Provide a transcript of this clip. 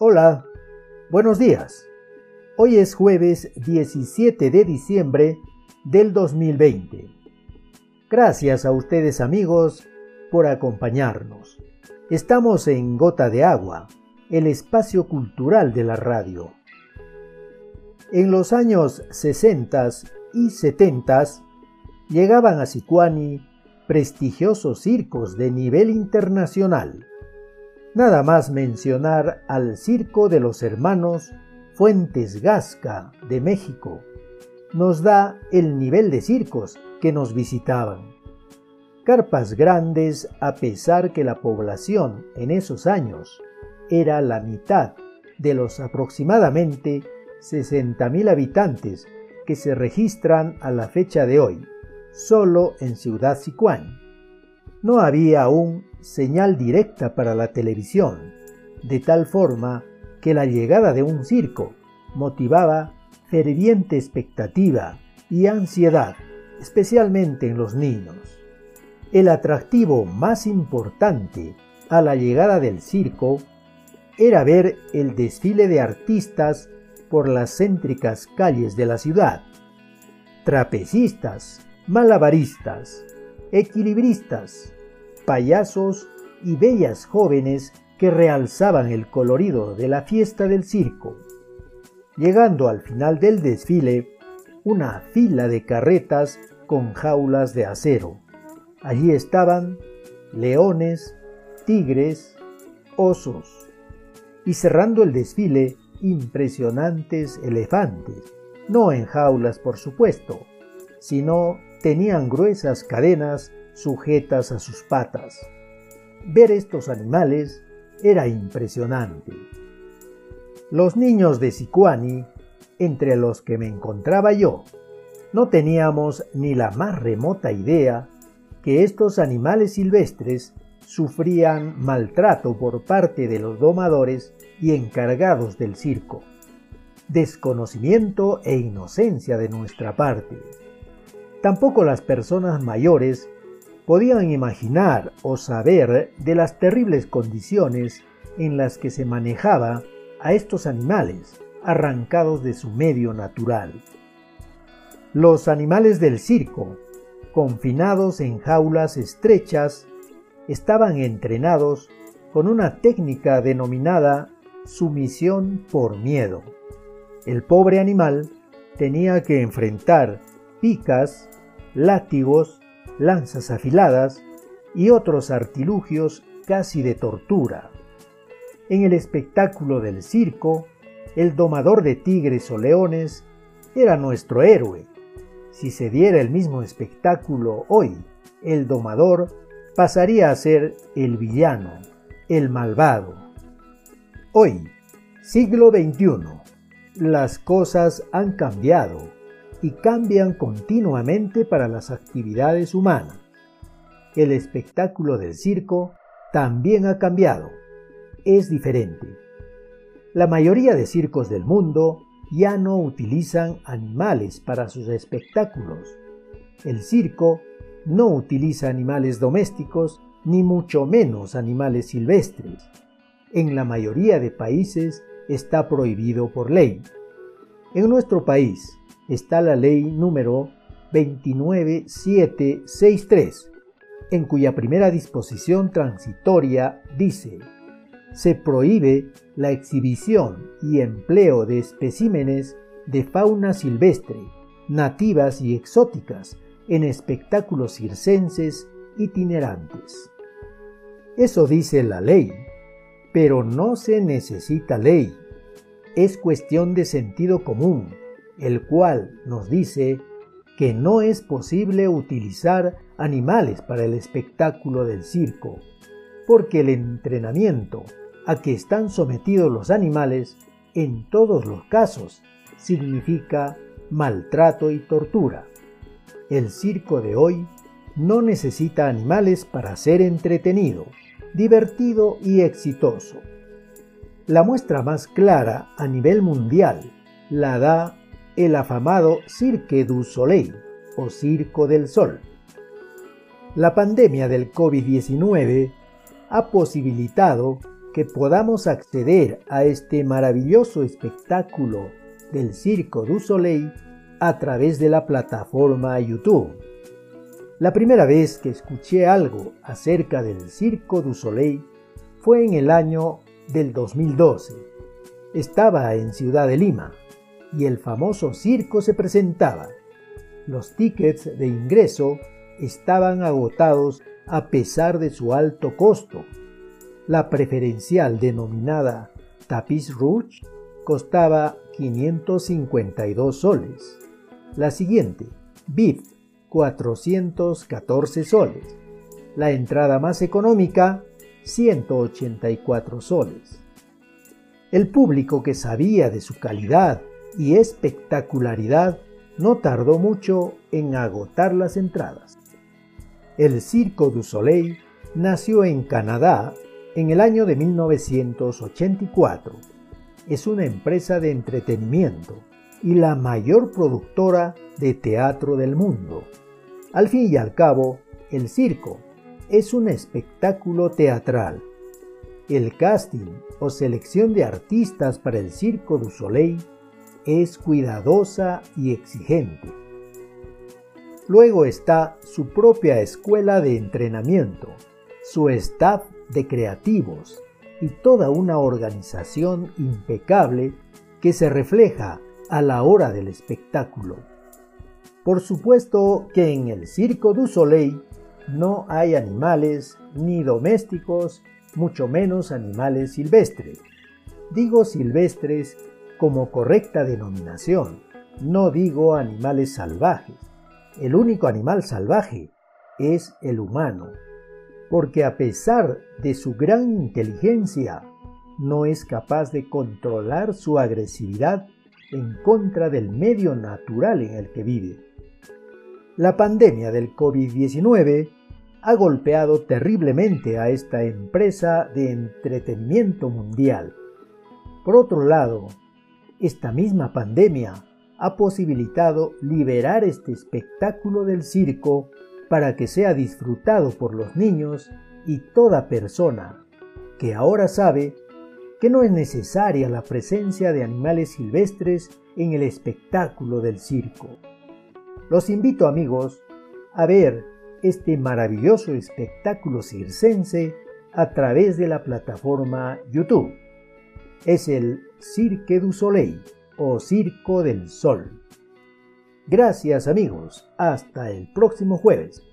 Hola, buenos días. Hoy es jueves 17 de diciembre del 2020. Gracias a ustedes amigos por acompañarnos. Estamos en Gota de Agua, el espacio cultural de la radio. En los años 60 y 70 llegaban a Sicuani prestigiosos circos de nivel internacional Nada más mencionar al Circo de los Hermanos Fuentes Gasca de México nos da el nivel de circos que nos visitaban. Carpas grandes a pesar que la población en esos años era la mitad de los aproximadamente 60.000 habitantes que se registran a la fecha de hoy, solo en Ciudad Sicuán. No había aún señal directa para la televisión, de tal forma que la llegada de un circo motivaba ferviente expectativa y ansiedad, especialmente en los niños. El atractivo más importante a la llegada del circo era ver el desfile de artistas por las céntricas calles de la ciudad. Trapecistas, malabaristas, equilibristas, payasos y bellas jóvenes que realzaban el colorido de la fiesta del circo. Llegando al final del desfile, una fila de carretas con jaulas de acero. Allí estaban leones, tigres, osos y cerrando el desfile impresionantes elefantes, no en jaulas por supuesto, sino tenían gruesas cadenas sujetas a sus patas. Ver estos animales era impresionante. Los niños de Sicuani, entre los que me encontraba yo, no teníamos ni la más remota idea que estos animales silvestres sufrían maltrato por parte de los domadores y encargados del circo. Desconocimiento e inocencia de nuestra parte. Tampoco las personas mayores podían imaginar o saber de las terribles condiciones en las que se manejaba a estos animales arrancados de su medio natural. Los animales del circo, confinados en jaulas estrechas, estaban entrenados con una técnica denominada sumisión por miedo. El pobre animal tenía que enfrentar picas, látigos lanzas afiladas y otros artilugios casi de tortura. En el espectáculo del circo, el domador de tigres o leones era nuestro héroe. Si se diera el mismo espectáculo hoy, el domador pasaría a ser el villano, el malvado. Hoy, siglo XXI, las cosas han cambiado y cambian continuamente para las actividades humanas. El espectáculo del circo también ha cambiado. Es diferente. La mayoría de circos del mundo ya no utilizan animales para sus espectáculos. El circo no utiliza animales domésticos ni mucho menos animales silvestres. En la mayoría de países está prohibido por ley. En nuestro país, está la ley número 29763, en cuya primera disposición transitoria dice, se prohíbe la exhibición y empleo de especímenes de fauna silvestre, nativas y exóticas, en espectáculos circenses itinerantes. Eso dice la ley, pero no se necesita ley. Es cuestión de sentido común el cual nos dice que no es posible utilizar animales para el espectáculo del circo, porque el entrenamiento a que están sometidos los animales en todos los casos significa maltrato y tortura. El circo de hoy no necesita animales para ser entretenido, divertido y exitoso. La muestra más clara a nivel mundial la da el afamado Cirque du Soleil o Circo del Sol. La pandemia del COVID-19 ha posibilitado que podamos acceder a este maravilloso espectáculo del Circo du Soleil a través de la plataforma YouTube. La primera vez que escuché algo acerca del Circo du Soleil fue en el año del 2012. Estaba en Ciudad de Lima y el famoso circo se presentaba. Los tickets de ingreso estaban agotados a pesar de su alto costo. La preferencial denominada Tapiz Rouge costaba 552 soles. La siguiente, VIP, 414 soles. La entrada más económica, 184 soles. El público que sabía de su calidad y espectacularidad no tardó mucho en agotar las entradas. El Circo du Soleil nació en Canadá en el año de 1984. Es una empresa de entretenimiento y la mayor productora de teatro del mundo. Al fin y al cabo, el circo es un espectáculo teatral. El casting o selección de artistas para el Circo du Soleil es cuidadosa y exigente. Luego está su propia escuela de entrenamiento, su staff de creativos y toda una organización impecable que se refleja a la hora del espectáculo. Por supuesto que en el Circo du Soleil no hay animales ni domésticos, mucho menos animales silvestres. Digo silvestres como correcta denominación, no digo animales salvajes. El único animal salvaje es el humano, porque a pesar de su gran inteligencia, no es capaz de controlar su agresividad en contra del medio natural en el que vive. La pandemia del COVID-19 ha golpeado terriblemente a esta empresa de entretenimiento mundial. Por otro lado, esta misma pandemia ha posibilitado liberar este espectáculo del circo para que sea disfrutado por los niños y toda persona que ahora sabe que no es necesaria la presencia de animales silvestres en el espectáculo del circo. Los invito amigos a ver este maravilloso espectáculo circense a través de la plataforma YouTube. Es el Cirque du Soleil o Circo del Sol. Gracias amigos, hasta el próximo jueves.